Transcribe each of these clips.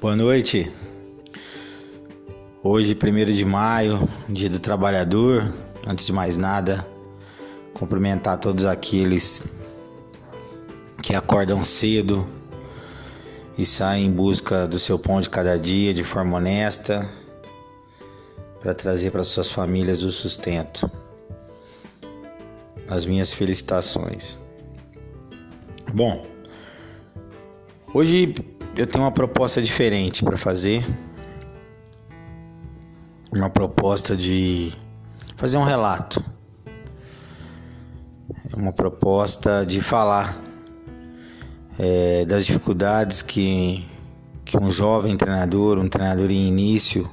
Boa noite. Hoje, 1 de maio, dia do trabalhador. Antes de mais nada, cumprimentar todos aqueles que acordam cedo e saem em busca do seu pão de cada dia de forma honesta para trazer para suas famílias o sustento. As minhas felicitações. Bom, hoje eu tenho uma proposta diferente para fazer. Uma proposta de fazer um relato. Uma proposta de falar é, das dificuldades que, que um jovem treinador, um treinador em início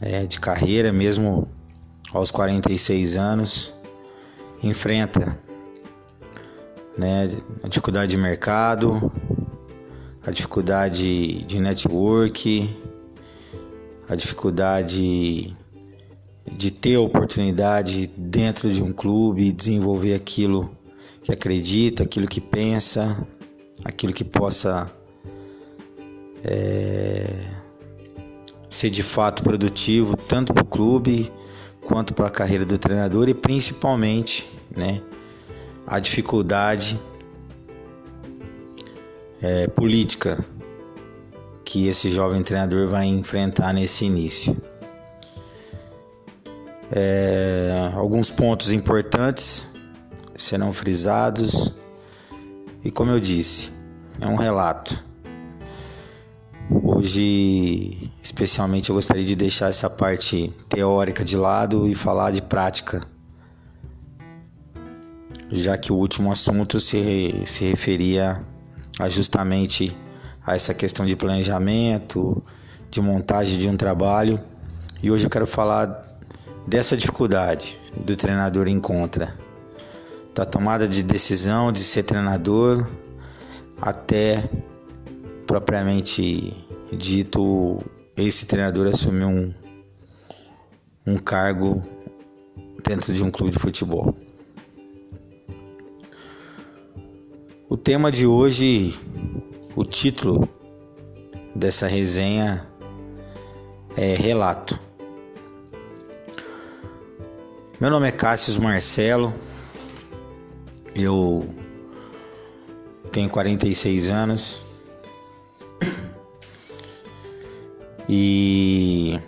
é, de carreira, mesmo aos 46 anos, enfrenta. Né, a dificuldade de mercado, a dificuldade de network, a dificuldade de ter oportunidade dentro de um clube, desenvolver aquilo que acredita, aquilo que pensa, aquilo que possa é, ser de fato produtivo tanto para o clube quanto para a carreira do treinador e principalmente, né, a dificuldade é, política que esse jovem treinador vai enfrentar nesse início. É, alguns pontos importantes serão frisados e, como eu disse, é um relato. Hoje, especialmente, eu gostaria de deixar essa parte teórica de lado e falar de prática, já que o último assunto se, se referia justamente a essa questão de planejamento, de montagem de um trabalho. E hoje eu quero falar dessa dificuldade do treinador encontra, da tomada de decisão de ser treinador até propriamente dito esse treinador assumir um, um cargo dentro de um clube de futebol. O tema de hoje, o título dessa resenha é Relato. Meu nome é Cássio Marcelo, eu tenho 46 anos e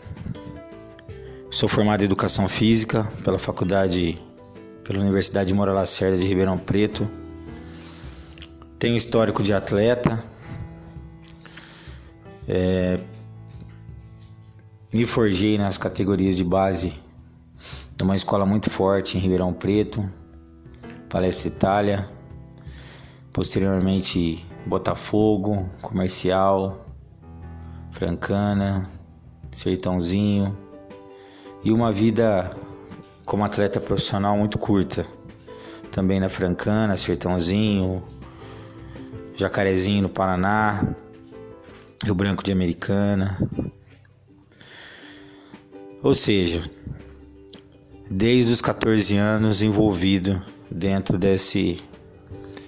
sou formado em Educação Física pela Faculdade, pela Universidade de Moura Lacerda de Ribeirão Preto tenho histórico de atleta. É, me forjei nas categorias de base de uma escola muito forte em Ribeirão Preto, Palestra Itália, posteriormente Botafogo, Comercial, Francana, Sertãozinho e uma vida como atleta profissional muito curta, também na Francana, Sertãozinho, Jacarezinho no Paraná, Rio Branco de Americana. Ou seja, desde os 14 anos envolvido dentro desse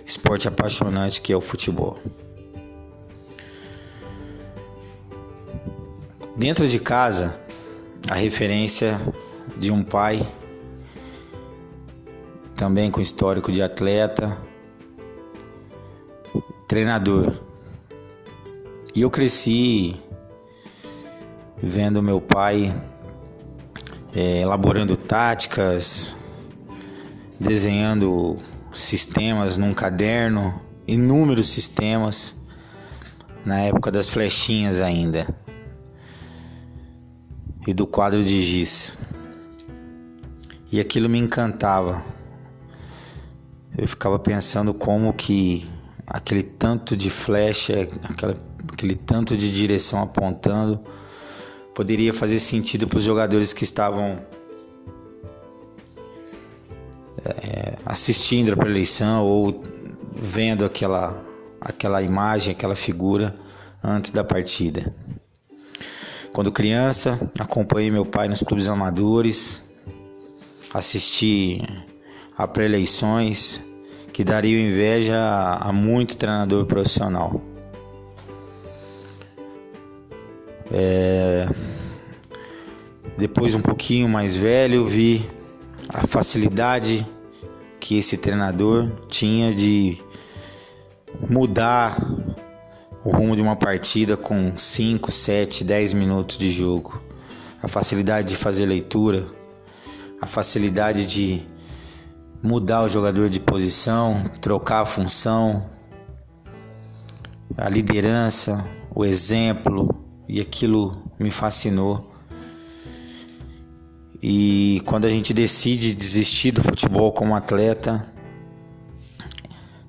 esporte apaixonante que é o futebol. Dentro de casa, a referência de um pai também com histórico de atleta, treinador. E eu cresci vendo meu pai é, elaborando táticas, desenhando sistemas num caderno, inúmeros sistemas, na época das flechinhas ainda, e do quadro de giz. E aquilo me encantava. Eu ficava pensando como que aquele tanto de flecha, aquela, aquele tanto de direção apontando, poderia fazer sentido para os jogadores que estavam é, assistindo a preleição ou vendo aquela, aquela imagem, aquela figura antes da partida. Quando criança, acompanhei meu pai nos clubes amadores, assisti a pré-eleições, que daria inveja a muito treinador profissional. É... Depois, um pouquinho mais velho, vi a facilidade que esse treinador tinha de mudar o rumo de uma partida com 5, 7, 10 minutos de jogo. A facilidade de fazer leitura, a facilidade de mudar o jogador de posição, trocar a função, a liderança, o exemplo, e aquilo me fascinou. E quando a gente decide desistir do futebol como atleta,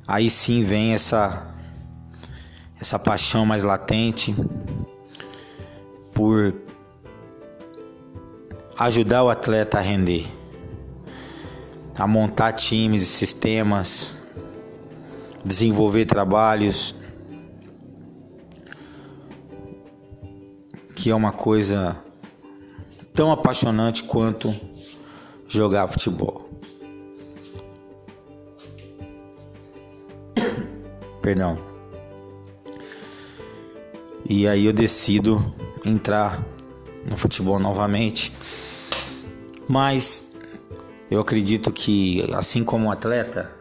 aí sim vem essa essa paixão mais latente por ajudar o atleta a render, a montar times e sistemas, desenvolver trabalhos, que é uma coisa tão apaixonante quanto jogar futebol. Perdão. E aí eu decido entrar no futebol novamente. Mas eu acredito que assim como atleta,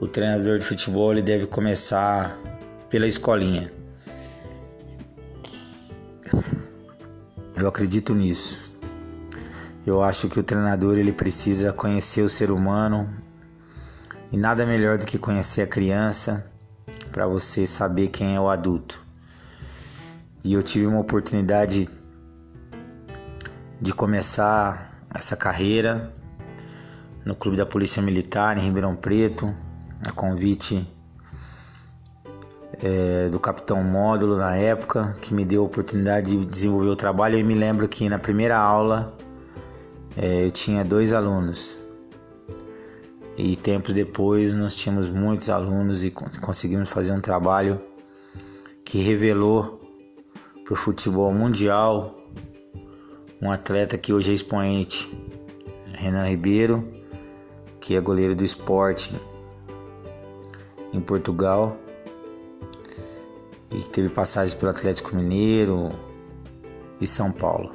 o treinador de futebol ele deve começar pela escolinha. Eu acredito nisso. Eu acho que o treinador ele precisa conhecer o ser humano e nada melhor do que conhecer a criança para você saber quem é o adulto. E eu tive uma oportunidade de começar essa carreira no Clube da Polícia Militar em Ribeirão Preto, a convite é, do Capitão Módulo na época, que me deu a oportunidade de desenvolver o trabalho. Eu me lembro que na primeira aula é, eu tinha dois alunos. E tempos depois nós tínhamos muitos alunos e conseguimos fazer um trabalho que revelou para o futebol mundial um atleta que hoje é expoente, Renan Ribeiro, que é goleiro do esporte em Portugal e que teve passagens pelo Atlético Mineiro e São Paulo.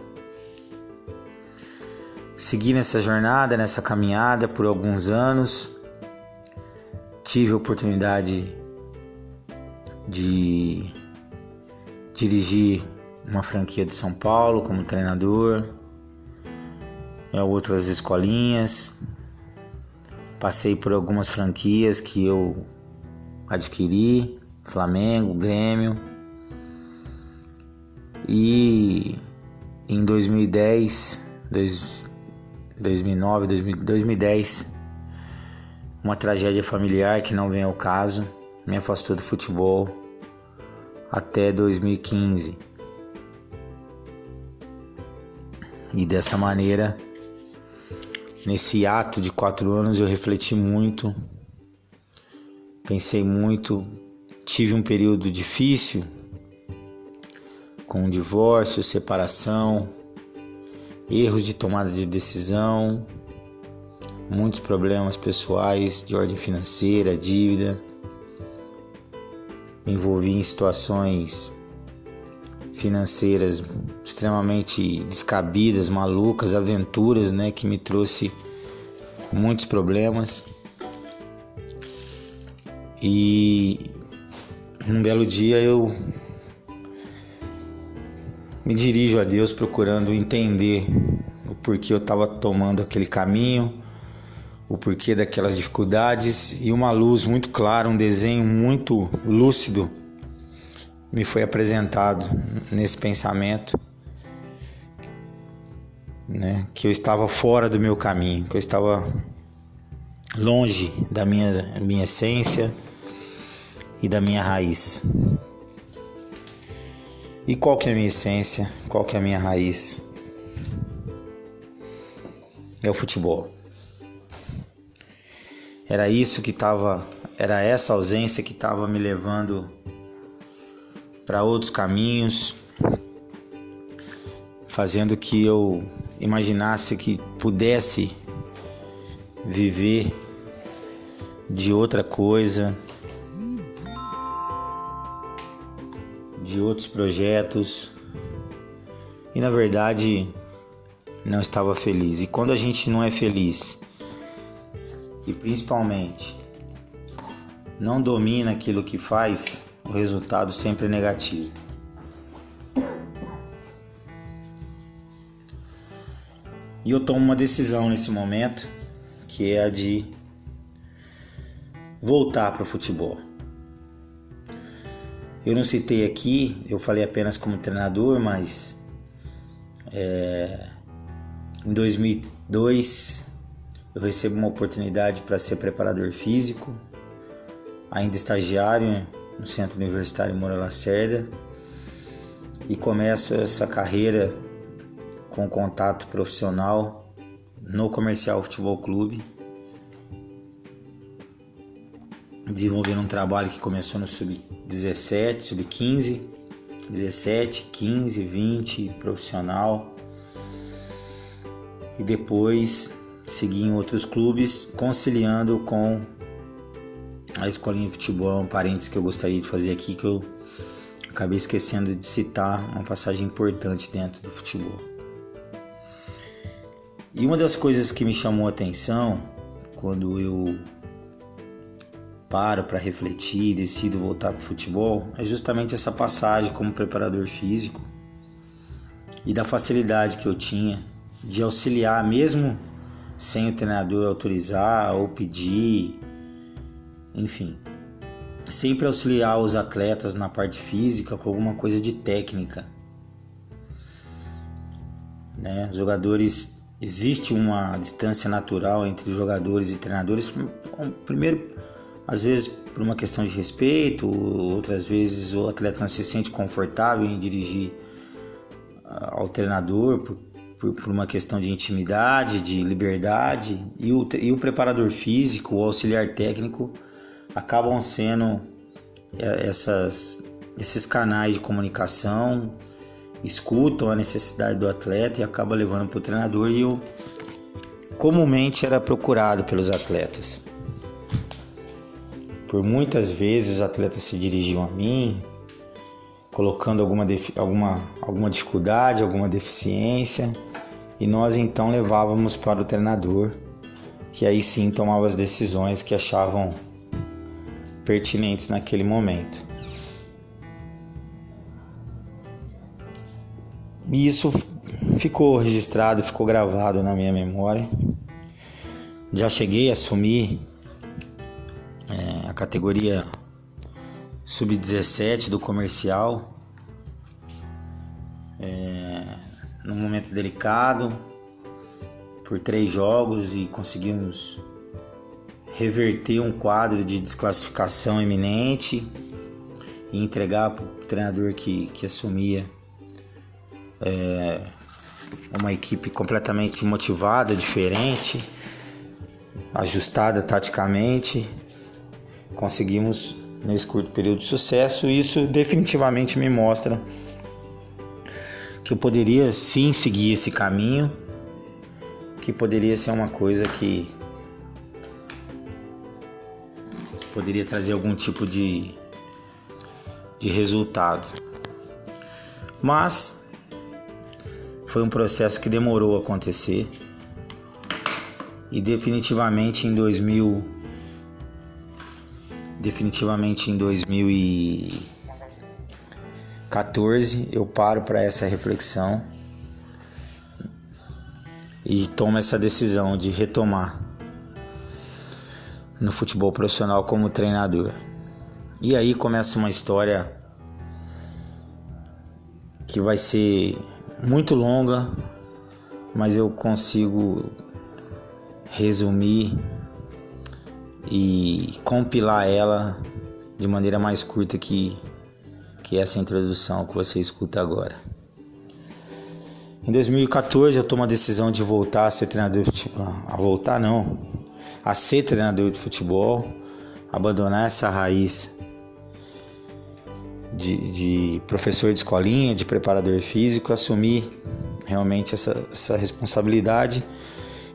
Segui nessa jornada, nessa caminhada por alguns anos. Tive a oportunidade de dirigir uma franquia de São Paulo como treinador, em outras escolinhas. Passei por algumas franquias que eu adquiri Flamengo, Grêmio. E em 2010, 2009, 2010, uma tragédia familiar que não vem ao caso me afastou do futebol até 2015. E dessa maneira, nesse ato de quatro anos, eu refleti muito, pensei muito Tive um período difícil com divórcio, separação, erros de tomada de decisão, muitos problemas pessoais de ordem financeira, dívida. Me envolvi em situações financeiras extremamente descabidas, malucas, aventuras, né, que me trouxe muitos problemas. E num belo dia eu me dirijo a Deus procurando entender o porquê eu estava tomando aquele caminho, o porquê daquelas dificuldades e uma luz muito clara, um desenho muito lúcido me foi apresentado nesse pensamento, né, que eu estava fora do meu caminho, que eu estava longe da minha minha essência e da minha raiz. E qual que é a minha essência? Qual que é a minha raiz? É o futebol. Era isso que estava, era essa ausência que estava me levando para outros caminhos, fazendo que eu imaginasse que pudesse viver de outra coisa, de outros projetos e na verdade não estava feliz. E quando a gente não é feliz e principalmente não domina aquilo que faz, o resultado sempre é negativo. E eu tomo uma decisão nesse momento, que é a de voltar para o futebol. Eu não citei aqui, eu falei apenas como treinador, mas é, em 2002 eu recebo uma oportunidade para ser preparador físico, ainda estagiário no Centro Universitário Moura Lacerda e começo essa carreira com contato profissional no Comercial Futebol Clube, desenvolvendo um trabalho que começou no sub-17, sub-15, 17, 15, 20 profissional e depois segui em outros clubes, conciliando com a escolinha de futebol, um parênteses que eu gostaria de fazer aqui que eu acabei esquecendo de citar uma passagem importante dentro do futebol. E uma das coisas que me chamou a atenção quando eu paro para refletir e decido voltar para o futebol é justamente essa passagem como preparador físico e da facilidade que eu tinha de auxiliar, mesmo sem o treinador autorizar ou pedir, enfim, sempre auxiliar os atletas na parte física com alguma coisa de técnica. Né? Os jogadores existe uma distância natural entre jogadores e treinadores. Primeiro, às vezes por uma questão de respeito, outras vezes o atleta não se sente confortável em dirigir ah, ao treinador por, por, por uma questão de intimidade, de liberdade, e o, e o preparador físico, o auxiliar técnico acabam sendo é, essas, esses canais de comunicação escutam a necessidade do atleta e acaba levando para o treinador e eu comumente era procurado pelos atletas. Por muitas vezes os atletas se dirigiam a mim, colocando alguma, alguma, alguma dificuldade, alguma deficiência, e nós então levávamos para o treinador, que aí sim tomava as decisões que achavam pertinentes naquele momento. E isso ficou registrado, ficou gravado na minha memória. Já cheguei a assumir é, a categoria sub-17 do comercial é, num momento delicado por três jogos e conseguimos reverter um quadro de desclassificação iminente e entregar para o treinador que, que assumia é, uma equipe completamente motivada, diferente, ajustada taticamente. Conseguimos nesse curto período de sucesso. Isso definitivamente me mostra que eu poderia sim seguir esse caminho, que poderia ser uma coisa que poderia trazer algum tipo de, de resultado. Mas foi um processo que demorou a acontecer e definitivamente em 2000 definitivamente em 2014 eu paro para essa reflexão e tomo essa decisão de retomar no futebol profissional como treinador. E aí começa uma história que vai ser muito longa, mas eu consigo resumir e compilar ela de maneira mais curta que, que essa introdução que você escuta agora. Em 2014 eu tomo a decisão de voltar a ser treinador futebol, a voltar não, a ser treinador de futebol, abandonar essa raiz de, de, professor de escolinha, de preparador físico, assumir realmente essa, essa responsabilidade.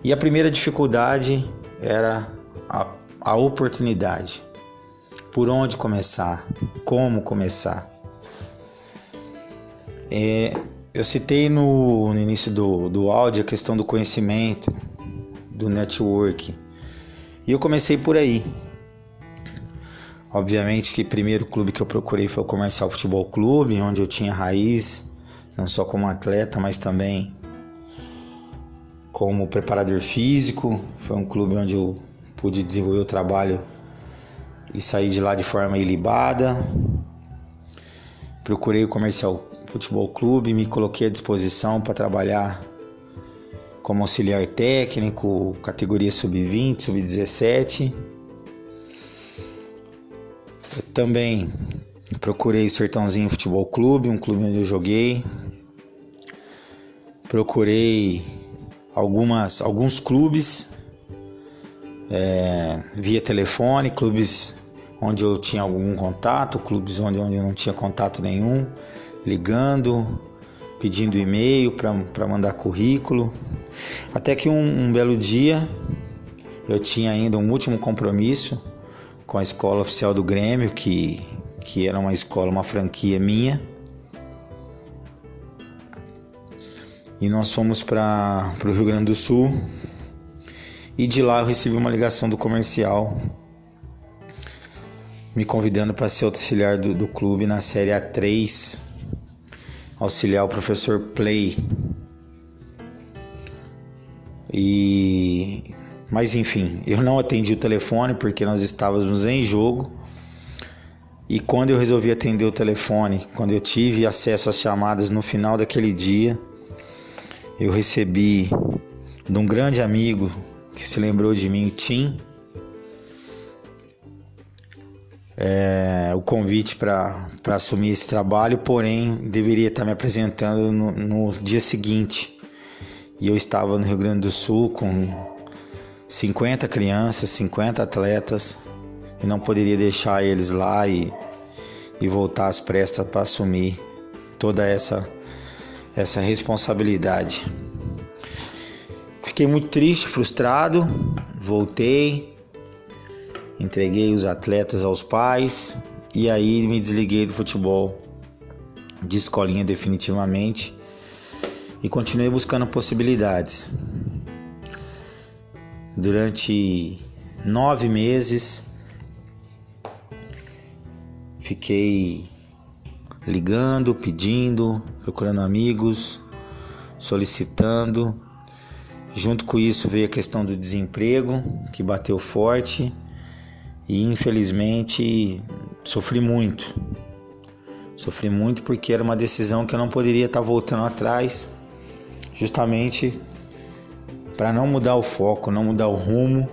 E a primeira dificuldade era a, a oportunidade. Por onde começar? Como começar? É, eu citei no, no início do, do áudio a questão do conhecimento, do network. E eu comecei por aí. Obviamente que o primeiro clube que eu procurei foi o Comercial Futebol Clube, onde eu tinha raiz, não só como atleta, mas também como preparador físico. Foi um clube onde eu pude desenvolver o trabalho e sair de lá de forma ilibada. Procurei o Comercial Futebol Clube, me coloquei à disposição para trabalhar como auxiliar técnico, categoria sub-20, sub-17. Também procurei o Sertãozinho Futebol Clube, um clube onde eu joguei. Procurei algumas, alguns clubes é, via telefone, clubes onde eu tinha algum contato, clubes onde, onde eu não tinha contato nenhum, ligando, pedindo e-mail para mandar currículo. Até que um, um belo dia eu tinha ainda um último compromisso com a escola oficial do Grêmio, que, que era uma escola, uma franquia minha. E nós fomos para o Rio Grande do Sul. E de lá eu recebi uma ligação do comercial me convidando para ser auxiliar do, do clube na Série A3, auxiliar o professor Play. E mas enfim, eu não atendi o telefone porque nós estávamos em jogo. E quando eu resolvi atender o telefone, quando eu tive acesso às chamadas no final daquele dia, eu recebi de um grande amigo que se lembrou de mim, Tim, é, o convite para assumir esse trabalho, porém deveria estar me apresentando no, no dia seguinte. E eu estava no Rio Grande do Sul com 50 crianças, 50 atletas e não poderia deixar eles lá e, e voltar às prestas para assumir toda essa, essa responsabilidade. Fiquei muito triste, frustrado, voltei, entreguei os atletas aos pais e aí me desliguei do futebol de escolinha definitivamente e continuei buscando possibilidades. Durante nove meses fiquei ligando, pedindo, procurando amigos, solicitando. Junto com isso veio a questão do desemprego, que bateu forte, e infelizmente sofri muito. Sofri muito porque era uma decisão que eu não poderia estar voltando atrás, justamente para não mudar o foco, não mudar o rumo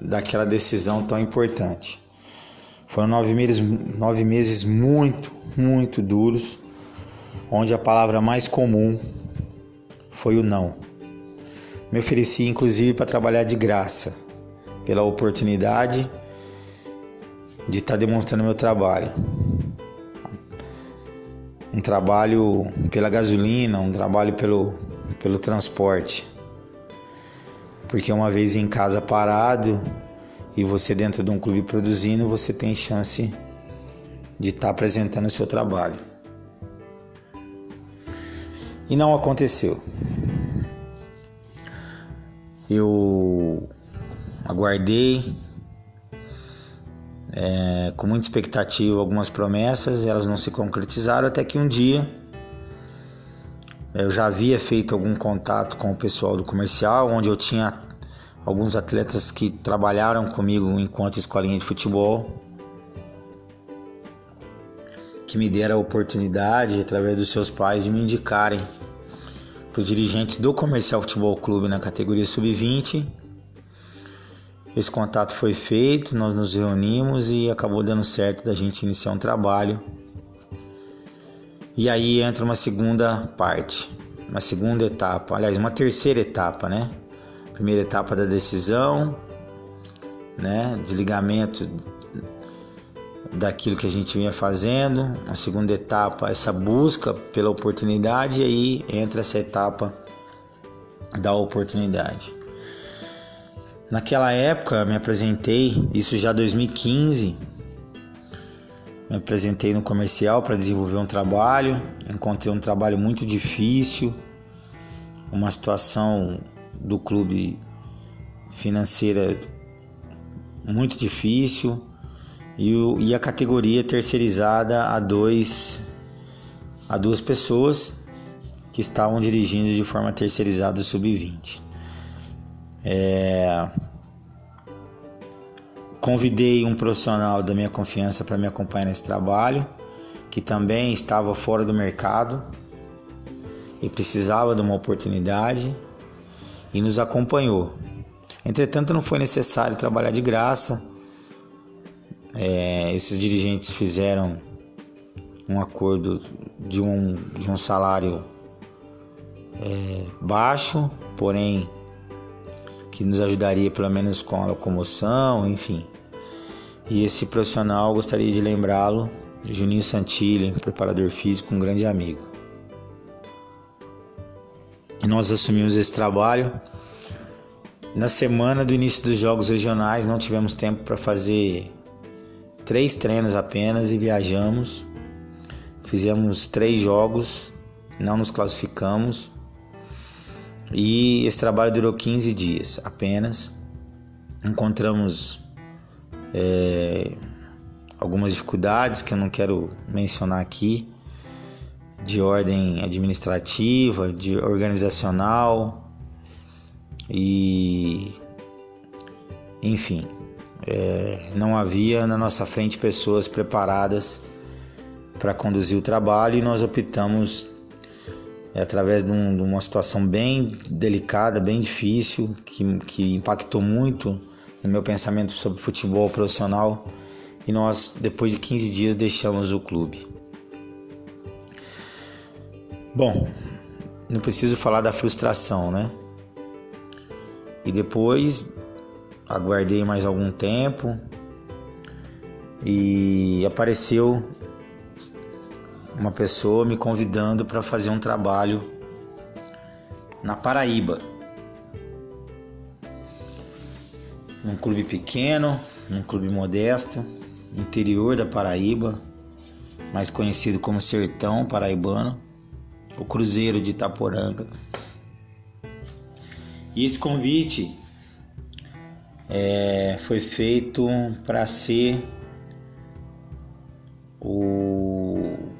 daquela decisão tão importante. Foram nove meses, nove meses muito, muito duros, onde a palavra mais comum foi o não. Me ofereci inclusive para trabalhar de graça, pela oportunidade de estar demonstrando meu trabalho. Um trabalho pela gasolina, um trabalho pelo, pelo transporte porque uma vez em casa parado e você dentro de um clube produzindo, você tem chance de estar tá apresentando o seu trabalho. E não aconteceu. Eu aguardei é, com muita expectativa algumas promessas, elas não se concretizaram até que um dia eu já havia feito algum contato com o pessoal do comercial, onde eu tinha alguns atletas que trabalharam comigo enquanto escolinha de futebol, que me deram a oportunidade, através dos seus pais, de me indicarem para os dirigentes do Comercial Futebol Clube na categoria sub-20. Esse contato foi feito, nós nos reunimos e acabou dando certo da gente iniciar um trabalho e aí entra uma segunda parte, uma segunda etapa, aliás, uma terceira etapa, né? Primeira etapa da decisão, né? Desligamento daquilo que a gente vinha fazendo. A segunda etapa, essa busca pela oportunidade, e aí entra essa etapa da oportunidade. Naquela época, me apresentei, isso já 2015, Me apresentei no comercial para desenvolver um trabalho, encontrei um trabalho muito difícil, uma situação do clube financeira muito difícil e, e a categoria terceirizada a dois a duas pessoas que estavam dirigindo de forma terceirizada o sub-20. É... Convidei um profissional da minha confiança para me acompanhar nesse trabalho, que também estava fora do mercado e precisava de uma oportunidade e nos acompanhou. Entretanto, não foi necessário trabalhar de graça. É, esses dirigentes fizeram um acordo de um, de um salário é, baixo, porém que nos ajudaria pelo menos com a locomoção, enfim. E esse profissional, gostaria de lembrá-lo, Juninho Santilli, preparador físico, um grande amigo. E nós assumimos esse trabalho. Na semana do início dos Jogos Regionais, não tivemos tempo para fazer três treinos apenas e viajamos. Fizemos três jogos, não nos classificamos. E esse trabalho durou 15 dias apenas. Encontramos é, algumas dificuldades que eu não quero mencionar aqui, de ordem administrativa, de organizacional e enfim, é, não havia na nossa frente pessoas preparadas para conduzir o trabalho e nós optamos é, através de, um, de, uma situação bem delicada, bem difícil, que, que impactou muito no meu pensamento sobre futebol profissional e nós, depois de 15 dias, deixamos o clube. Bom, não preciso falar da frustração, né? E depois aguardei mais algum tempo e apareceu uma pessoa me convidando para fazer um trabalho na Paraíba. Num clube pequeno, num clube modesto, interior da Paraíba, mais conhecido como Sertão Paraibano, o Cruzeiro de Itaporanga. E esse convite é, foi feito para ser o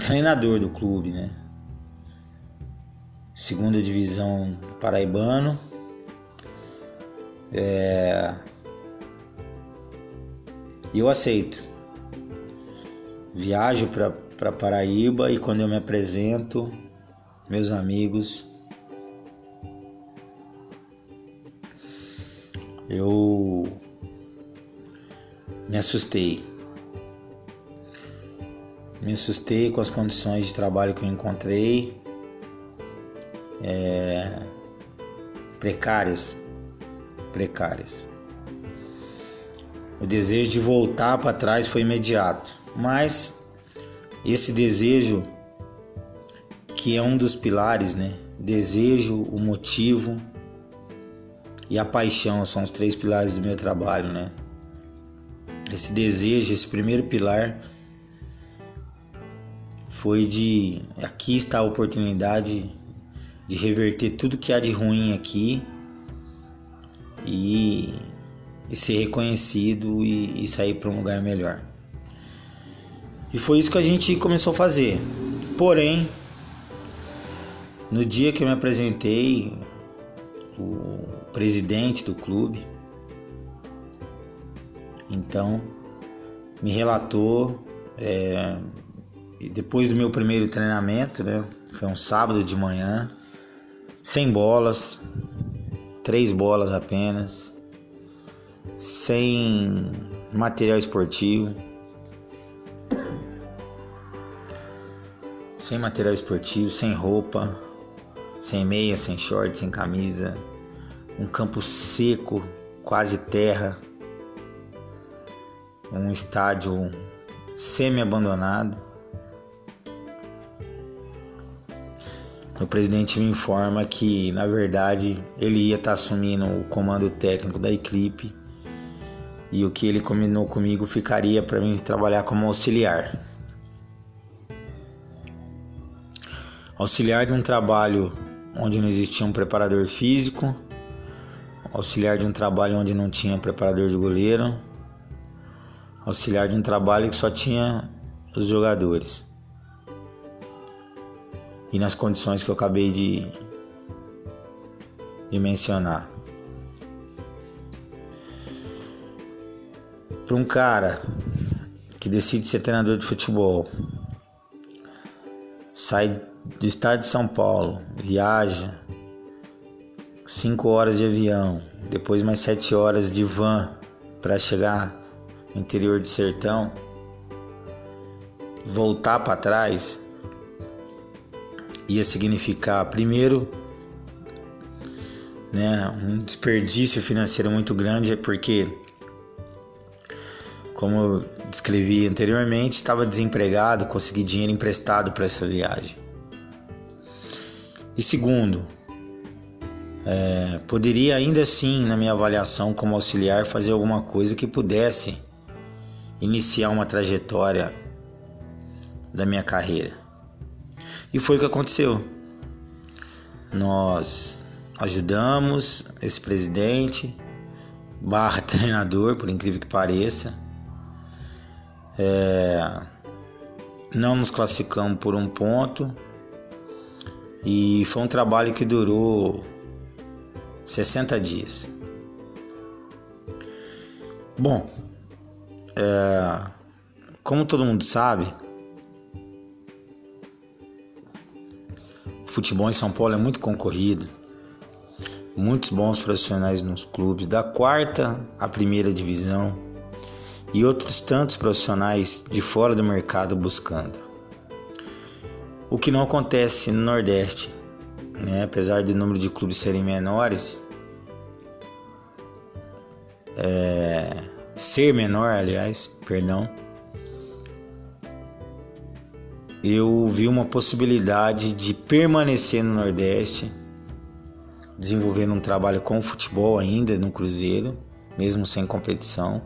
treinador do clube, né? Segunda divisão paraibano. É... Eu aceito. Viajo para Paraíba e quando eu me apresento, meus amigos, eu me assustei me assustei com as condições de trabalho que eu encontrei, é, precárias, precárias. O desejo de voltar para trás foi imediato, mas esse desejo, que é um dos pilares, né? Desejo, o motivo e a paixão são os três pilares do meu trabalho, né? Esse desejo, esse primeiro pilar foi de aqui está a oportunidade de reverter tudo que há de ruim aqui e, e ser reconhecido e, e sair para um lugar melhor. E foi isso que a gente começou a fazer. Porém, no dia que eu me apresentei, o presidente do clube, então, me relatou é, depois do meu primeiro treinamento, né? Foi um sábado de manhã, sem bolas, três bolas apenas, sem material esportivo, sem material esportivo, sem roupa, sem meia, sem short, sem camisa, um campo seco, quase terra, um estádio semi-abandonado. O presidente me informa que, na verdade, ele ia estar tá assumindo o comando técnico da equipe e o que ele combinou comigo ficaria para mim trabalhar como auxiliar. Auxiliar de um trabalho onde não existia um preparador físico, auxiliar de um trabalho onde não tinha preparador de goleiro, auxiliar de um trabalho que só tinha os jogadores. E nas condições que eu acabei de, de mencionar. Para um cara que decide ser treinador de futebol, sai do estado de São Paulo, viaja cinco horas de avião, depois mais sete horas de van para chegar no interior de sertão, voltar para trás ia significar primeiro né, um desperdício financeiro muito grande, porque como eu descrevi anteriormente, estava desempregado, consegui dinheiro emprestado para essa viagem. E segundo, é, poderia ainda assim, na minha avaliação como auxiliar, fazer alguma coisa que pudesse iniciar uma trajetória da minha carreira. E foi o que aconteceu. Nós ajudamos esse presidente, barra treinador, por incrível que pareça, é, não nos classificamos por um ponto e foi um trabalho que durou 60 dias. Bom, é, como todo mundo sabe, futebol em São Paulo é muito concorrido. Muitos bons profissionais nos clubes, da quarta à primeira divisão e outros tantos profissionais de fora do mercado buscando. O que não acontece no Nordeste, né? apesar do número de clubes serem menores, é, ser menor, aliás, perdão, eu vi uma possibilidade de permanecer no Nordeste, desenvolvendo um trabalho com futebol ainda no Cruzeiro, mesmo sem competição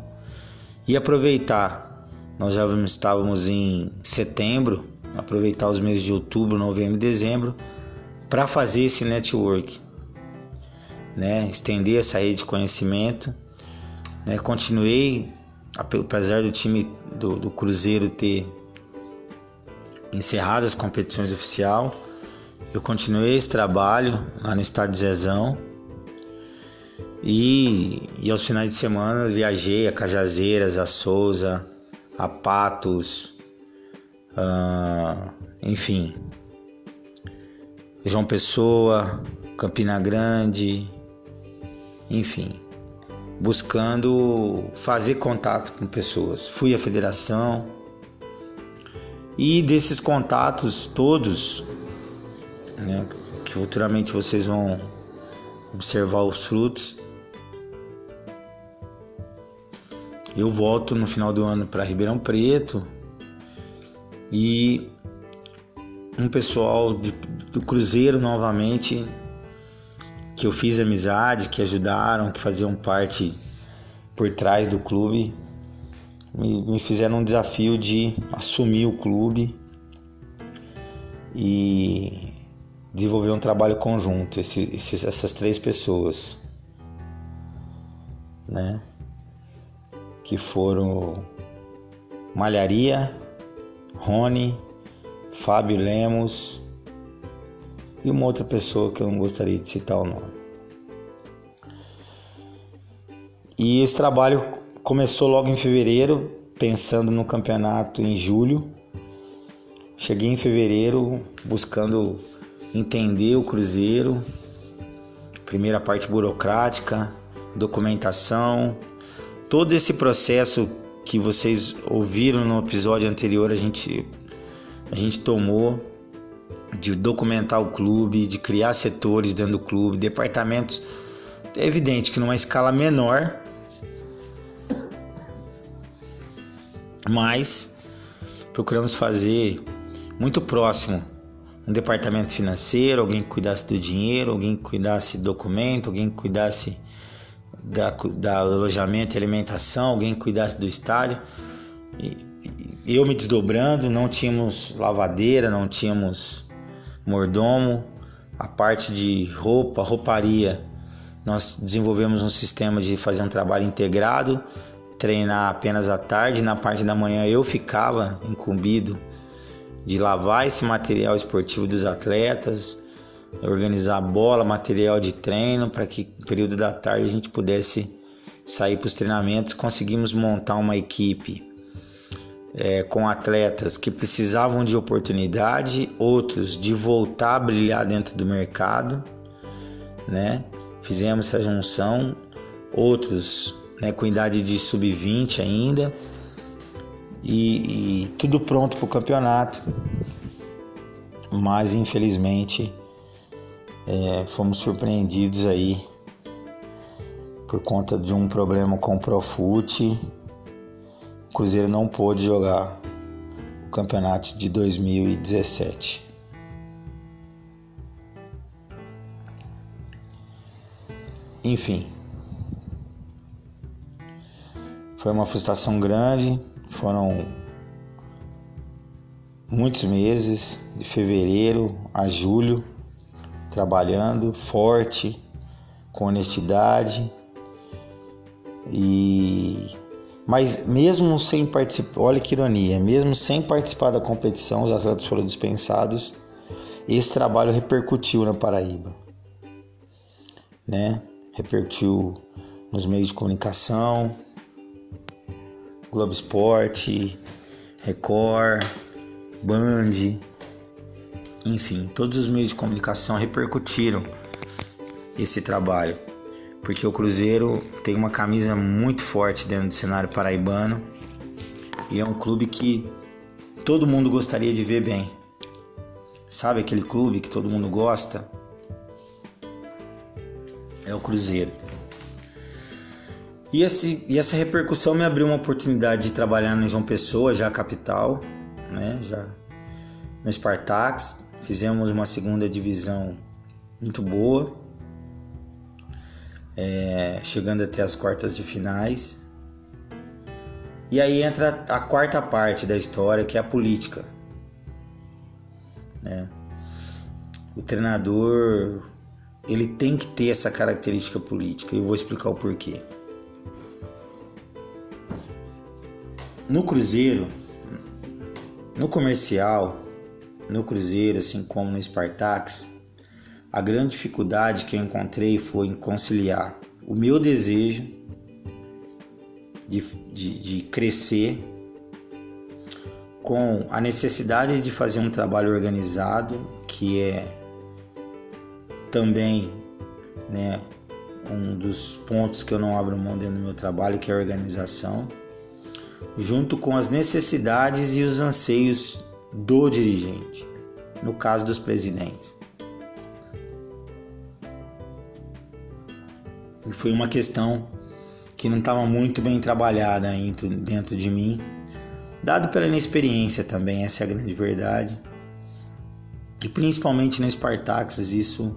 e aproveitar. Nós já estávamos em setembro, aproveitar os meses de outubro, novembro e dezembro para fazer esse network, né? Estender essa rede de conhecimento, né? Continuei, apesar do time do, do Cruzeiro ter encerrado as competições oficial, eu continuei esse trabalho lá no estado de Zezão. E, e aos finais de semana viajei a Cajazeiras, a Souza, a Patos, uh, enfim, João Pessoa, Campina Grande, enfim, buscando fazer contato com pessoas. Fui à federação e desses contatos todos, né, que futuramente vocês vão observar os frutos, Eu volto no final do ano para Ribeirão Preto e um pessoal de, do Cruzeiro novamente que eu fiz amizade, que ajudaram, que faziam parte por trás do clube, me, me fizeram um desafio de assumir o clube e desenvolver um trabalho conjunto, esse, esses, essas três pessoas, né? que foram Malharia, Rony, Fábio Lemos e uma outra pessoa que eu não gostaria de citar o nome. E esse trabalho começou logo em fevereiro, pensando no campeonato em julho. Cheguei em fevereiro buscando entender o Cruzeiro, primeira parte burocrática, documentação, todo esse processo que vocês ouviram no episódio anterior, a gente, a gente tomou de documentar o clube, de criar setores dentro do clube, departamentos. É evidente que numa escala menor, mas procuramos fazer muito próximo um departamento financeiro, alguém que cuidasse do dinheiro, alguém que cuidasse do documento, alguém que cuidasse da, da alojamento e alimentação, alguém que cuidasse do estádio. E, eu me desdobrando, não tínhamos lavadeira, não tínhamos mordomo, a parte de roupa, rouparia. Nós desenvolvemos um sistema de fazer um trabalho integrado, treinar apenas à tarde, na parte da manhã eu ficava incumbido de lavar esse material esportivo dos atletas, organizar bola, material de treino, para que no período da tarde a gente pudesse sair para os treinamentos. Conseguimos montar uma equipe é, com atletas que precisavam de oportunidade, outros de voltar a brilhar dentro do mercado, né? Fizemos essa junção, outros né, com idade de sub-20 ainda, e, e tudo pronto para o campeonato, mas infelizmente é, fomos surpreendidos aí por conta de um problema com o Profute. O Cruzeiro não pôde jogar o campeonato de 2017. Enfim, foi uma frustração grande. Foram muitos meses, de fevereiro a julho trabalhando forte, com honestidade e mas mesmo sem participar, olha que ironia, mesmo sem participar da competição, os atletas foram dispensados. Esse trabalho repercutiu na Paraíba, né? Repercutiu nos meios de comunicação, Globo Esporte, Record, Band, enfim, todos os meios de comunicação repercutiram esse trabalho, porque o Cruzeiro tem uma camisa muito forte dentro do cenário paraibano e é um clube que todo mundo gostaria de ver bem. Sabe aquele clube que todo mundo gosta? É o Cruzeiro. E, esse, e essa repercussão me abriu uma oportunidade de trabalhar no João Pessoa, já capital, né? Já no Spartax, Fizemos uma segunda divisão muito boa, é, chegando até as quartas de finais. E aí entra a quarta parte da história, que é a política. Né? O treinador ele tem que ter essa característica política e eu vou explicar o porquê. No Cruzeiro, no comercial, no Cruzeiro, assim como no Spartax, a grande dificuldade que eu encontrei foi em conciliar o meu desejo de, de, de crescer com a necessidade de fazer um trabalho organizado, que é também né, um dos pontos que eu não abro mão dentro do meu trabalho, que é a organização, junto com as necessidades e os anseios do dirigente, no caso dos presidentes. E foi uma questão que não estava muito bem trabalhada dentro de mim, dado pela inexperiência também, essa é a grande verdade. E principalmente no Spartax isso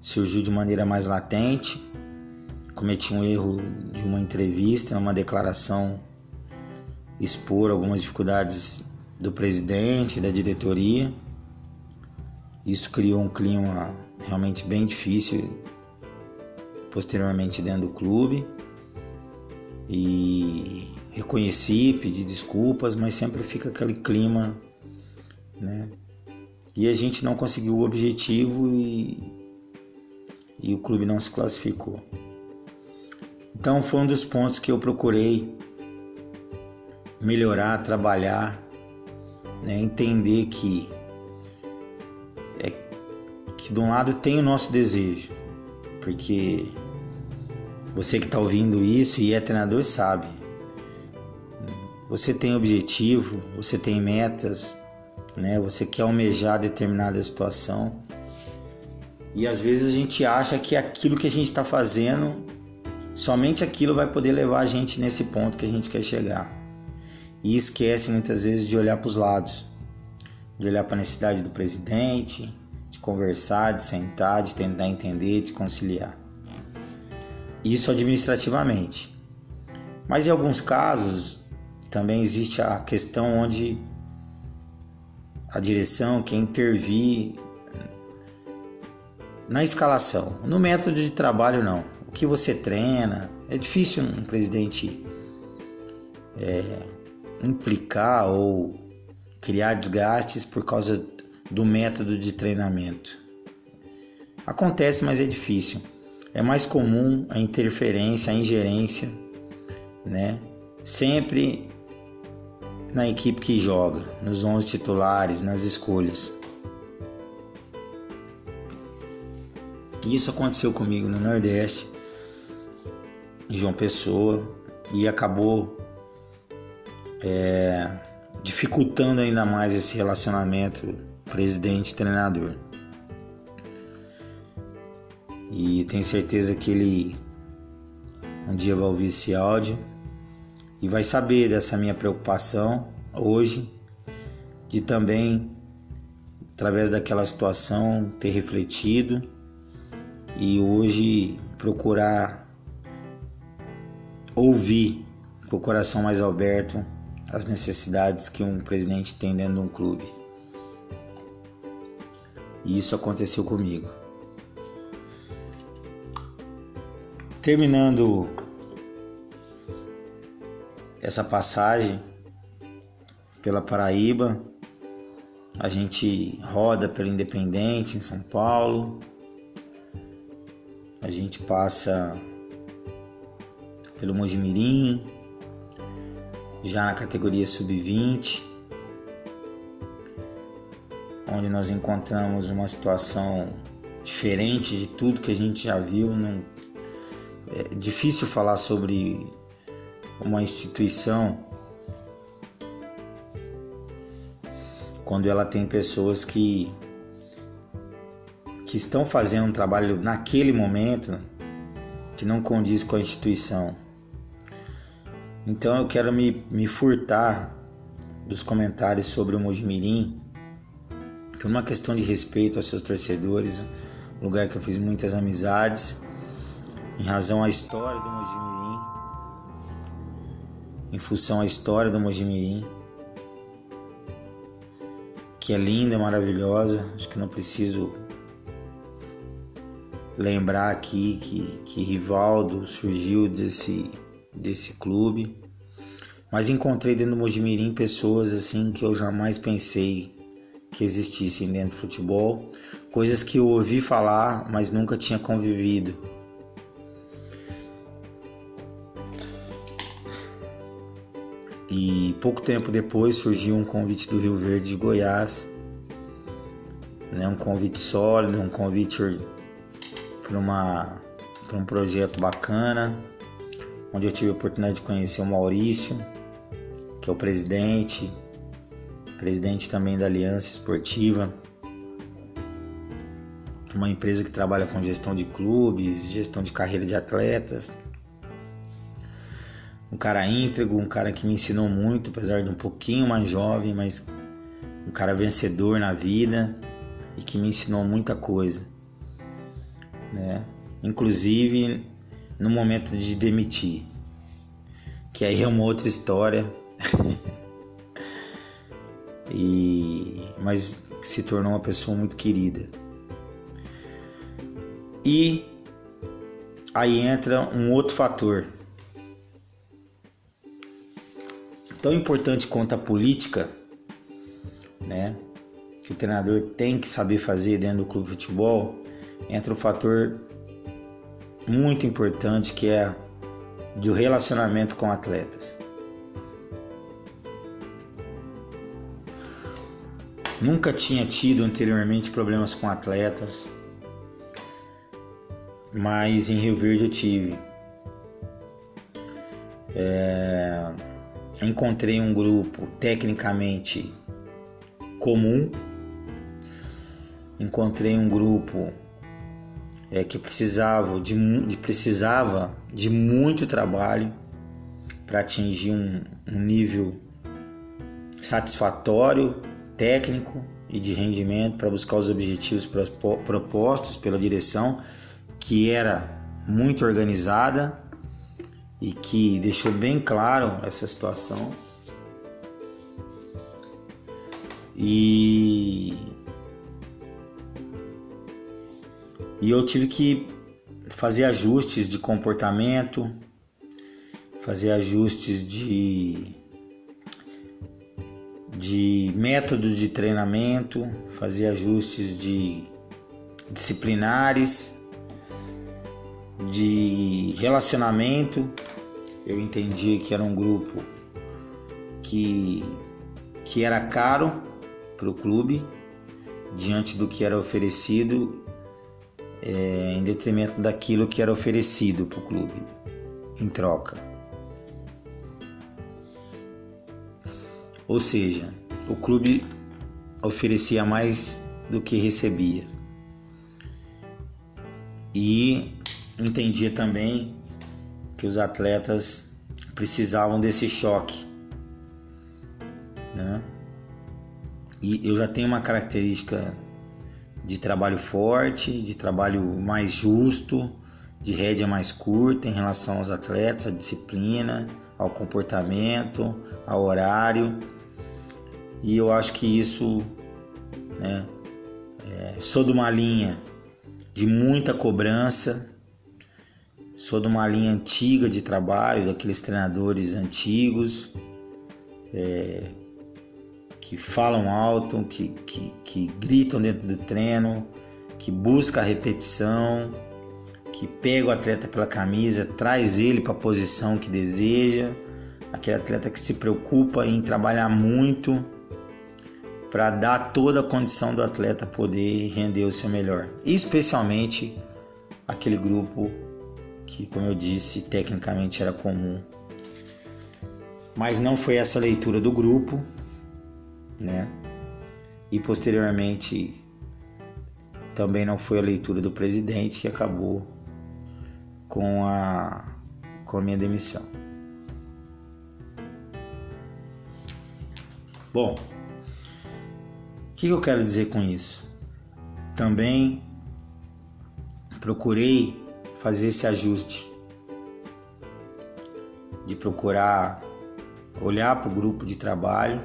surgiu de maneira mais latente. Cometi um erro de uma entrevista, uma declaração, expor algumas dificuldades do presidente, da diretoria. Isso criou um clima realmente bem difícil posteriormente dentro do clube. E reconheci, pedi desculpas, mas sempre fica aquele clima, né? E a gente não conseguiu o objetivo e, e o clube não se classificou. Então foi um dos pontos que eu procurei melhorar, trabalhar né? entender que é que de um lado tem o nosso desejo, porque você que está ouvindo isso e é treinador sabe, você tem objetivo, você tem metas, né? Você quer almejar determinada situação e às vezes a gente acha que aquilo que a gente está fazendo, somente aquilo vai poder levar a gente nesse ponto que a gente quer chegar e esquece muitas vezes de olhar para os lados, de olhar para a necessidade do presidente, de conversar, de sentar, de tentar entender, de conciliar. Isso administrativamente. Mas em alguns casos também existe a questão onde a direção quer intervir na escalação. No método de trabalho, não. O que você treina. É difícil um presidente é, implicar ou criar desgastes por causa do método de treinamento. Acontece, mas é difícil. É mais comum a interferência, a ingerência, né? Sempre na equipe que joga, nos 11 titulares, nas escolhas. Isso aconteceu comigo no Nordeste, em João Pessoa, e acabou é, dificultando ainda mais esse relacionamento presidente-treinador. E tenho certeza que ele um dia vai ouvir esse áudio e vai saber dessa minha preocupação hoje de também através daquela situação ter refletido e hoje procurar ouvir com o coração mais aberto as necessidades que um presidente tem dentro de um clube. E isso aconteceu comigo. Terminando essa passagem pela Paraíba, a gente roda pelo Independente em São Paulo, a gente passa pelo Mojimirim, já na categoria sub-20, onde nós encontramos uma situação diferente de tudo que a gente já viu. Não, é difícil falar sobre uma instituição quando ela tem pessoas que que estão fazendo um trabalho naquele momento que não condiz com a instituição. Então eu quero me, me furtar dos comentários sobre o Mojimirim por uma questão de respeito aos seus torcedores, um lugar que eu fiz muitas amizades, em razão à história do Mojimirim, em função à história do Mojimirim, que é linda, maravilhosa, acho que não preciso lembrar aqui que, que Rivaldo surgiu desse, desse clube. Mas encontrei dentro do Mojimirim pessoas assim que eu jamais pensei que existissem dentro do futebol, coisas que eu ouvi falar, mas nunca tinha convivido. E pouco tempo depois surgiu um convite do Rio Verde de Goiás, né, um convite sólido, um convite para um projeto bacana, onde eu tive a oportunidade de conhecer o Maurício, que é o presidente, presidente também da Aliança Esportiva, uma empresa que trabalha com gestão de clubes, gestão de carreira de atletas. Um cara íntegro, um cara que me ensinou muito, apesar de um pouquinho mais jovem, mas um cara vencedor na vida e que me ensinou muita coisa né? Inclusive no momento de demitir, que aí é uma outra história. e mas se tornou uma pessoa muito querida. E aí entra um outro fator. Tão importante quanto a política, né? Que o treinador tem que saber fazer dentro do clube de futebol, entra o fator muito importante que é do relacionamento com atletas. Nunca tinha tido anteriormente problemas com atletas, mas em Rio Verde eu tive. É, encontrei um grupo tecnicamente comum, encontrei um grupo é, que precisava de, de, precisava de muito trabalho para atingir um, um nível satisfatório, técnico e de rendimento para buscar os objetivos propostos pela direção, que era muito organizada e que deixou bem claro essa situação. E, e eu tive que fazer ajustes de comportamento, fazer ajustes de, de método de treinamento, fazer ajustes de disciplinares, de relacionamento. Eu entendi que era um grupo que, que era caro para o clube diante do que era oferecido é, em detrimento daquilo que era oferecido para o clube em troca. Ou seja, o clube oferecia mais do que recebia. E entendia também que os atletas precisavam desse choque. Né? E eu já tenho uma característica de trabalho forte, de trabalho mais justo, de rédea mais curta em relação aos atletas, à disciplina, ao comportamento, ao horário. E eu acho que isso, né, é, sou de uma linha de muita cobrança, sou de uma linha antiga de trabalho, daqueles treinadores antigos, é, que falam alto, que, que, que gritam dentro do treino, que busca a repetição, que pega o atleta pela camisa, traz ele para a posição que deseja, aquele atleta que se preocupa em trabalhar muito para dar toda a condição do atleta poder render o seu melhor, especialmente aquele grupo que, como eu disse, tecnicamente era comum. Mas não foi essa leitura do grupo, né? E posteriormente também não foi a leitura do presidente que acabou com a com a minha demissão. Bom, o que eu quero dizer com isso? Também procurei fazer esse ajuste de procurar olhar para o grupo de trabalho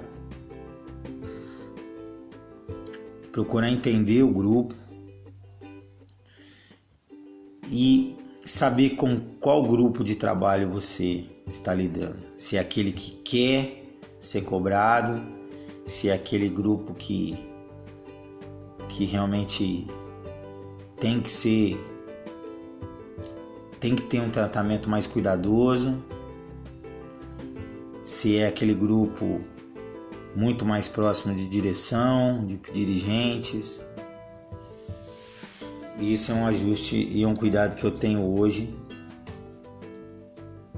procurar entender o grupo e saber com qual grupo de trabalho você está lidando. Se é aquele que quer ser cobrado, se é aquele grupo que, que realmente tem que ser tem que ter um tratamento mais cuidadoso, se é aquele grupo muito mais próximo de direção, de dirigentes. E isso é um ajuste e um cuidado que eu tenho hoje.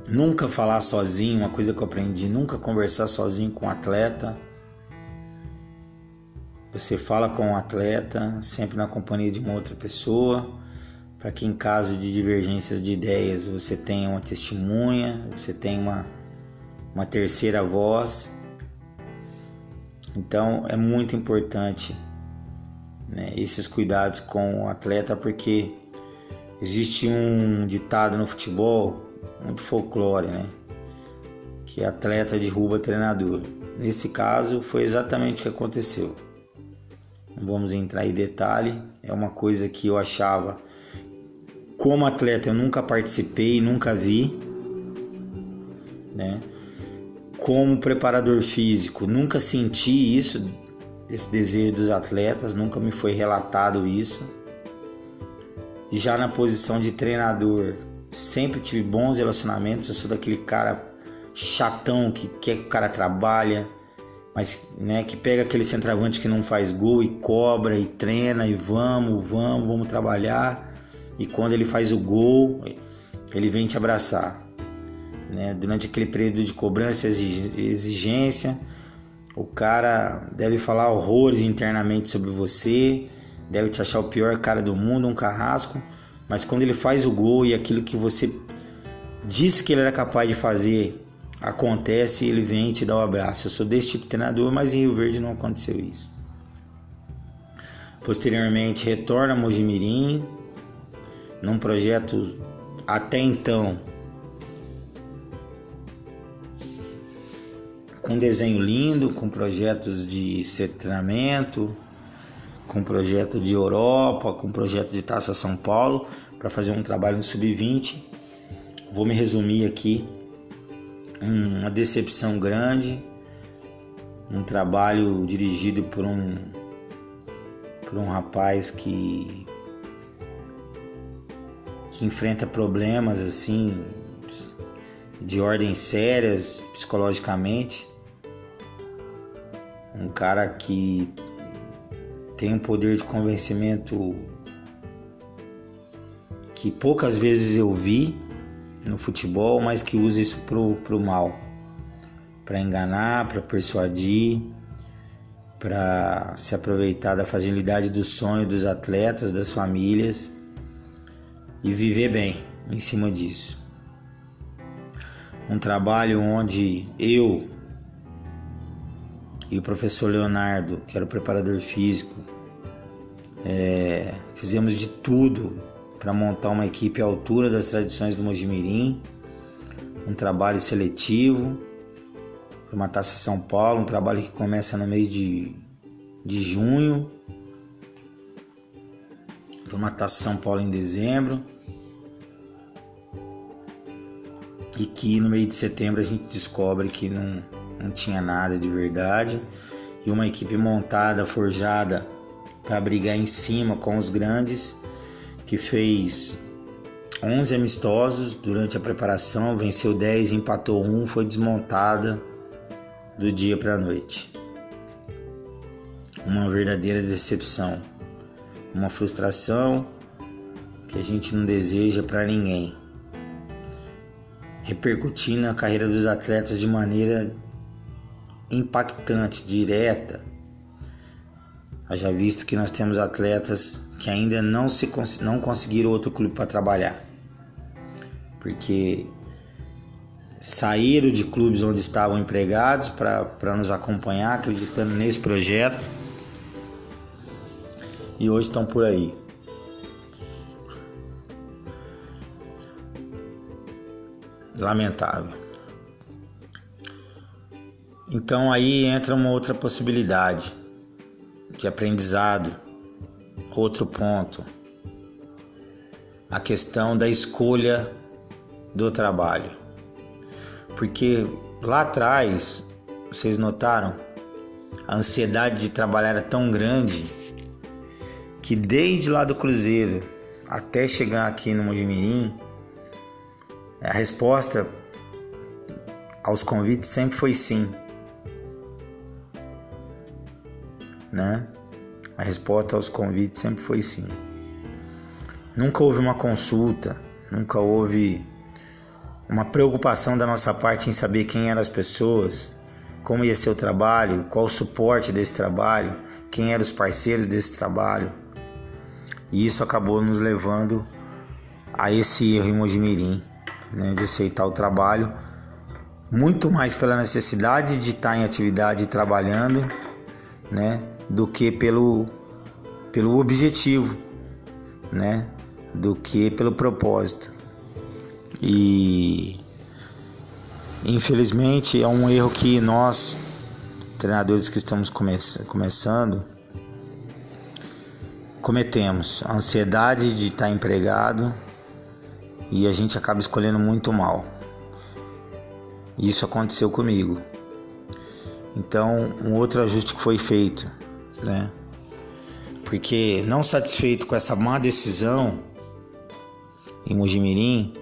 Nunca falar sozinho, uma coisa que eu aprendi, nunca conversar sozinho com um atleta. Você fala com o um atleta, sempre na companhia de uma outra pessoa, para que em caso de divergências de ideias você tenha uma testemunha, você tenha uma, uma terceira voz então é muito importante né, esses cuidados com o atleta, porque existe um ditado no futebol, muito folclore, né? Que atleta derruba treinador. Nesse caso foi exatamente o que aconteceu. Não vamos entrar em detalhe, é uma coisa que eu achava como atleta eu nunca participei, nunca vi, né? Como preparador físico, nunca senti isso, esse desejo dos atletas, nunca me foi relatado isso. Já na posição de treinador, sempre tive bons relacionamentos. Eu sou daquele cara chatão que quer que o cara trabalha, mas né, que pega aquele centroavante que não faz gol e cobra e treina e vamos, vamos, vamos trabalhar. E quando ele faz o gol, ele vem te abraçar né? Durante aquele período de cobrança e exigência, o cara deve falar horrores internamente sobre você, deve te achar o pior cara do mundo, um carrasco, mas quando ele faz o gol e aquilo que você disse que ele era capaz de fazer acontece, ele vem e te dá um abraço. Eu sou desse tipo de treinador, mas em Rio Verde não aconteceu isso. Posteriormente, retorna a Mojimirim, num projeto até então com desenho lindo, com projetos de treinamento, com projeto de Europa, com projeto de Taça São Paulo, para fazer um trabalho no Sub-20. Vou me resumir aqui. Uma decepção grande, um trabalho dirigido por um por um rapaz que que enfrenta problemas assim de ordem sérias psicologicamente um cara que tem um poder de convencimento que poucas vezes eu vi no futebol, mas que usa isso pro, pro mal, para enganar, para persuadir, para se aproveitar da fragilidade do sonho dos atletas, das famílias e viver bem em cima disso. Um trabalho onde eu e o professor Leonardo, que era o preparador físico, é, fizemos de tudo para montar uma equipe à altura das tradições do Mojimirim, um trabalho seletivo para uma Taça São Paulo, um trabalho que começa no mês de, de junho, para uma Taça São Paulo em dezembro, e que no meio de setembro a gente descobre que não não tinha nada de verdade, e uma equipe montada, forjada para brigar em cima com os grandes, que fez 11 amistosos durante a preparação, venceu 10, empatou 1, foi desmontada do dia para a noite. Uma verdadeira decepção, uma frustração que a gente não deseja para ninguém. Repercutindo na carreira dos atletas de maneira impactante, direta. Haja visto que nós temos atletas que ainda não, se, não conseguiram outro clube para trabalhar. Porque saíram de clubes onde estavam empregados para nos acompanhar, acreditando nesse projeto. E hoje estão por aí. Lamentável. Então aí entra uma outra possibilidade de aprendizado, outro ponto, a questão da escolha do trabalho. Porque lá atrás, vocês notaram, a ansiedade de trabalhar era tão grande que desde lá do Cruzeiro até chegar aqui no Mojimirim, a resposta aos convites sempre foi sim. Né? A resposta aos convites sempre foi sim. Nunca houve uma consulta, nunca houve uma preocupação da nossa parte em saber quem eram as pessoas, como ia ser o trabalho, qual o suporte desse trabalho, quem eram os parceiros desse trabalho. E isso acabou nos levando a esse erro em Mojimirim, né, de aceitar o trabalho, muito mais pela necessidade de estar em atividade trabalhando, né, do que pelo, pelo objetivo, né? Do que pelo propósito. E infelizmente é um erro que nós, treinadores que estamos come começando, cometemos. A ansiedade de estar empregado e a gente acaba escolhendo muito mal. Isso aconteceu comigo. Então, um outro ajuste que foi feito né? Porque não satisfeito com essa má decisão em Mojimirim,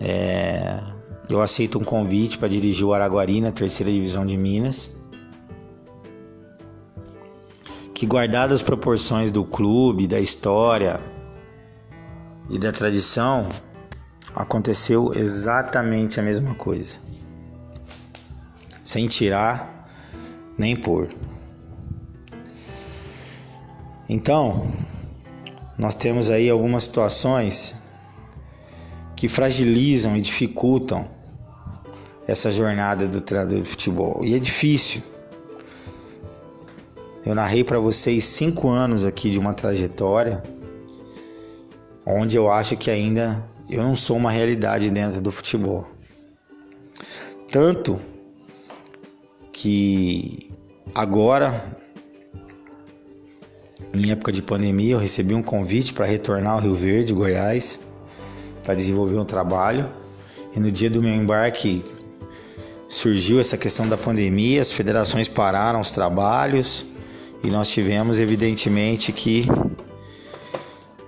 é, eu aceito um convite para dirigir o Araguari na terceira divisão de Minas. Que guardadas as proporções do clube, da história e da tradição, aconteceu exatamente a mesma coisa. Sem tirar nem pôr. Então, nós temos aí algumas situações que fragilizam e dificultam essa jornada do treinador de futebol. E é difícil. Eu narrei para vocês cinco anos aqui de uma trajetória onde eu acho que ainda eu não sou uma realidade dentro do futebol. Tanto que agora, em época de pandemia, eu recebi um convite para retornar ao Rio Verde, Goiás, para desenvolver um trabalho. E no dia do meu embarque surgiu essa questão da pandemia, as federações pararam os trabalhos e nós tivemos, evidentemente, que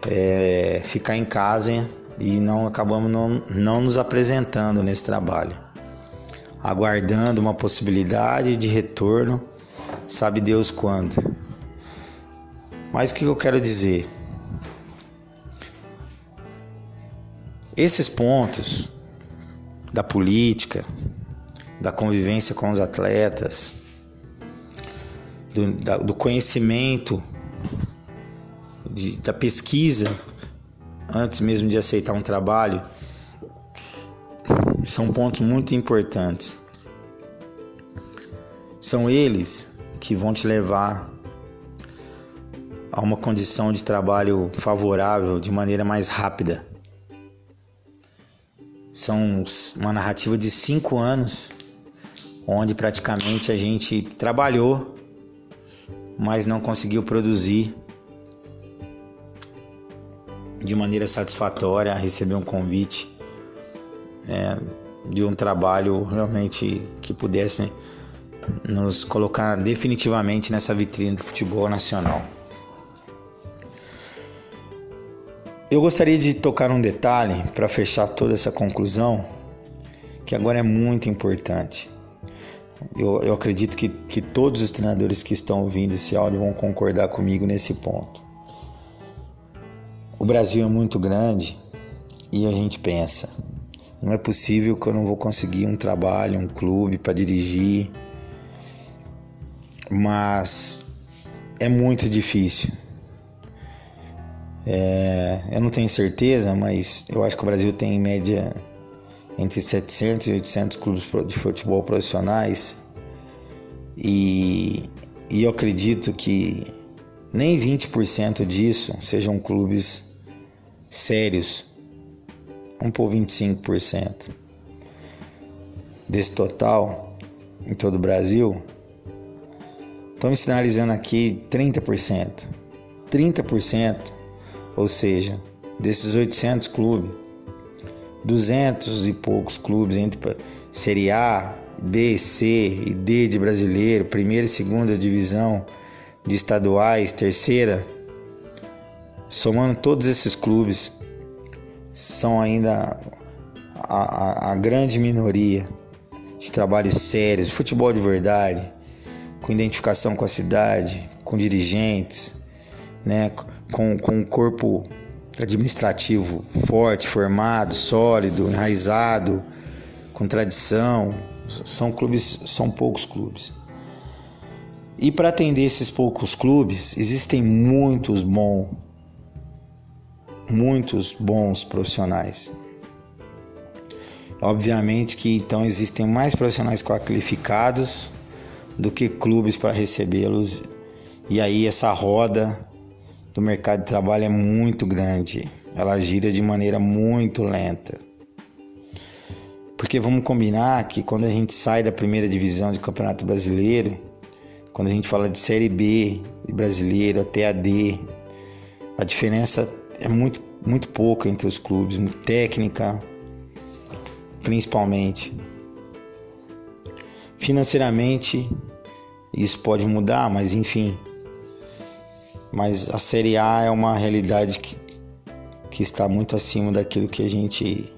é, ficar em casa e não acabamos não, não nos apresentando nesse trabalho, aguardando uma possibilidade de retorno, sabe Deus quando. Mas o que eu quero dizer? Esses pontos da política, da convivência com os atletas, do, da, do conhecimento, de, da pesquisa, antes mesmo de aceitar um trabalho, são pontos muito importantes. São eles que vão te levar a uma condição de trabalho favorável de maneira mais rápida. São uma narrativa de cinco anos, onde praticamente a gente trabalhou, mas não conseguiu produzir de maneira satisfatória, receber um convite é, de um trabalho realmente que pudesse nos colocar definitivamente nessa vitrine do futebol nacional. Eu gostaria de tocar um detalhe para fechar toda essa conclusão, que agora é muito importante. Eu, eu acredito que, que todos os treinadores que estão ouvindo esse áudio vão concordar comigo nesse ponto. O Brasil é muito grande e a gente pensa: não é possível que eu não vou conseguir um trabalho, um clube para dirigir, mas é muito difícil. É, eu não tenho certeza, mas eu acho que o Brasil tem em média entre 700 e 800 clubes de futebol profissionais e, e eu acredito que nem 20% disso sejam clubes sérios. Vamos por 25% desse total em todo o Brasil. Estamos sinalizando aqui 30%. 30% ou seja, desses 800 clubes, 200 e poucos clubes entre Série A, B, C e D de brasileiro, primeira e segunda divisão de estaduais, terceira, somando todos esses clubes, são ainda a, a, a grande minoria de trabalhos sérios, futebol de verdade, com identificação com a cidade, com dirigentes, né, com, com um corpo administrativo forte, formado, sólido, enraizado, com tradição. São clubes, são poucos clubes. E para atender esses poucos clubes, existem muitos bons, muitos bons profissionais. Obviamente que então existem mais profissionais qualificados do que clubes para recebê-los. E aí essa roda do mercado de trabalho é muito grande. Ela gira de maneira muito lenta. Porque vamos combinar que quando a gente sai da primeira divisão de Campeonato Brasileiro, quando a gente fala de Série B de brasileiro até a D, a diferença é muito, muito pouca entre os clubes, técnica, principalmente. Financeiramente, isso pode mudar, mas enfim, mas a Série A é uma realidade que, que está muito acima daquilo que a gente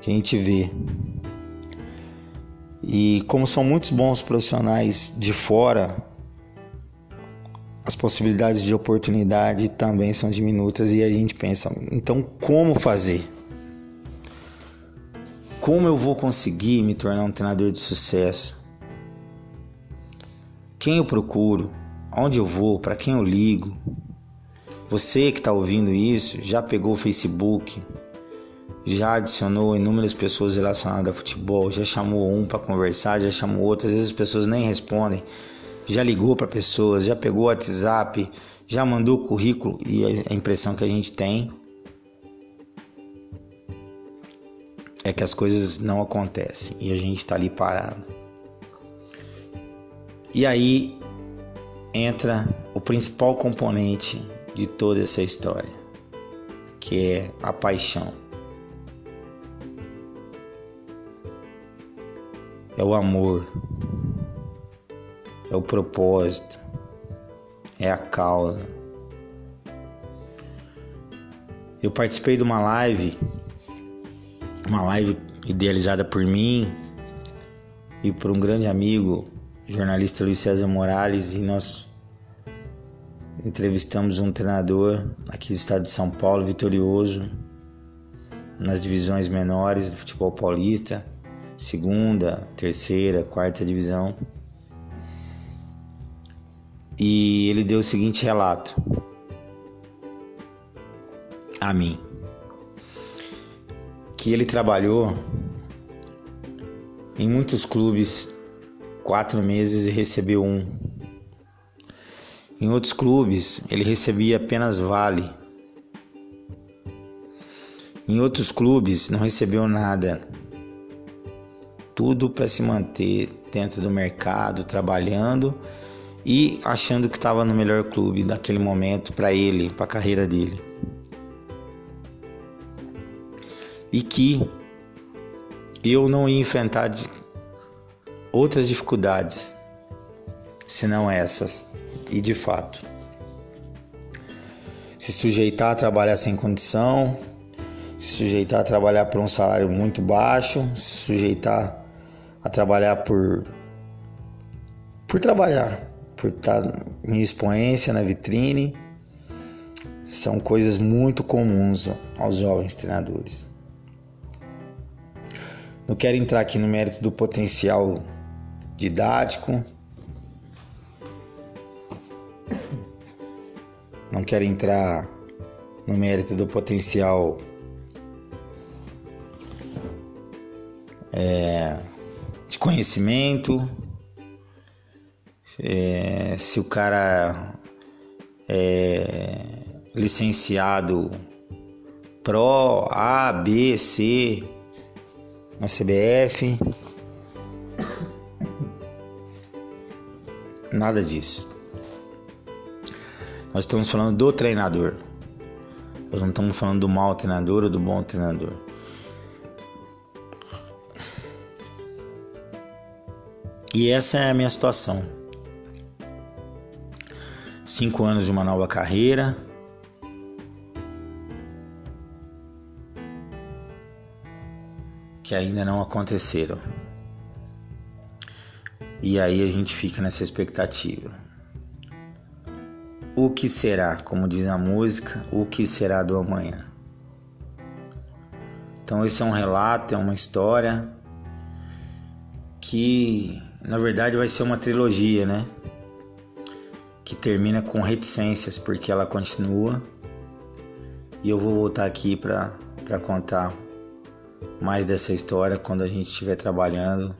que a gente vê. E como são muitos bons profissionais de fora, as possibilidades de oportunidade também são diminutas e a gente pensa, então como fazer? Como eu vou conseguir me tornar um treinador de sucesso? Quem eu procuro? Onde eu vou? Para quem eu ligo? Você que está ouvindo isso já pegou o Facebook, já adicionou inúmeras pessoas relacionadas a futebol, já chamou um para conversar, já chamou outro, às vezes as pessoas nem respondem, já ligou para pessoas, já pegou o WhatsApp, já mandou currículo? E a impressão que a gente tem é que as coisas não acontecem e a gente está ali parado. E aí entra o principal componente de toda essa história, que é a paixão. É o amor, é o propósito, é a causa. Eu participei de uma live, uma live idealizada por mim e por um grande amigo, jornalista Luiz César Morales, e nós entrevistamos um treinador aqui do estado de São Paulo, vitorioso nas divisões menores do futebol paulista, segunda, terceira, quarta divisão. E ele deu o seguinte relato a mim: que ele trabalhou em muitos clubes quatro meses e recebeu um. Em outros clubes, ele recebia apenas vale. Em outros clubes, não recebeu nada. Tudo para se manter dentro do mercado, trabalhando e achando que estava no melhor clube daquele momento para ele, para a carreira dele. E que eu não ia enfrentar outras dificuldades senão essas e de fato. Se sujeitar a trabalhar sem condição, se sujeitar a trabalhar por um salário muito baixo, se sujeitar a trabalhar por por trabalhar, por estar em expoência na vitrine, são coisas muito comuns aos jovens treinadores. Não quero entrar aqui no mérito do potencial didático, não quero entrar no mérito do potencial é, de conhecimento, é, se o cara é licenciado Pro, A, B, C na CBF. Nada disso. Nós estamos falando do treinador. Nós não estamos falando do mau treinador ou do bom treinador. E essa é a minha situação. Cinco anos de uma nova carreira. Que ainda não aconteceram. E aí a gente fica nessa expectativa. O que será, como diz a música, o que será do amanhã? Então, esse é um relato, é uma história que na verdade vai ser uma trilogia, né? Que termina com reticências, porque ela continua. E eu vou voltar aqui para contar mais dessa história quando a gente estiver trabalhando.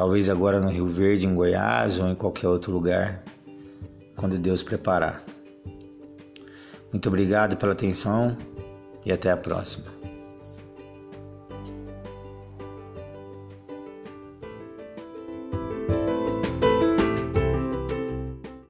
Talvez agora no Rio Verde, em Goiás ou em qualquer outro lugar quando Deus preparar. Muito obrigado pela atenção e até a próxima.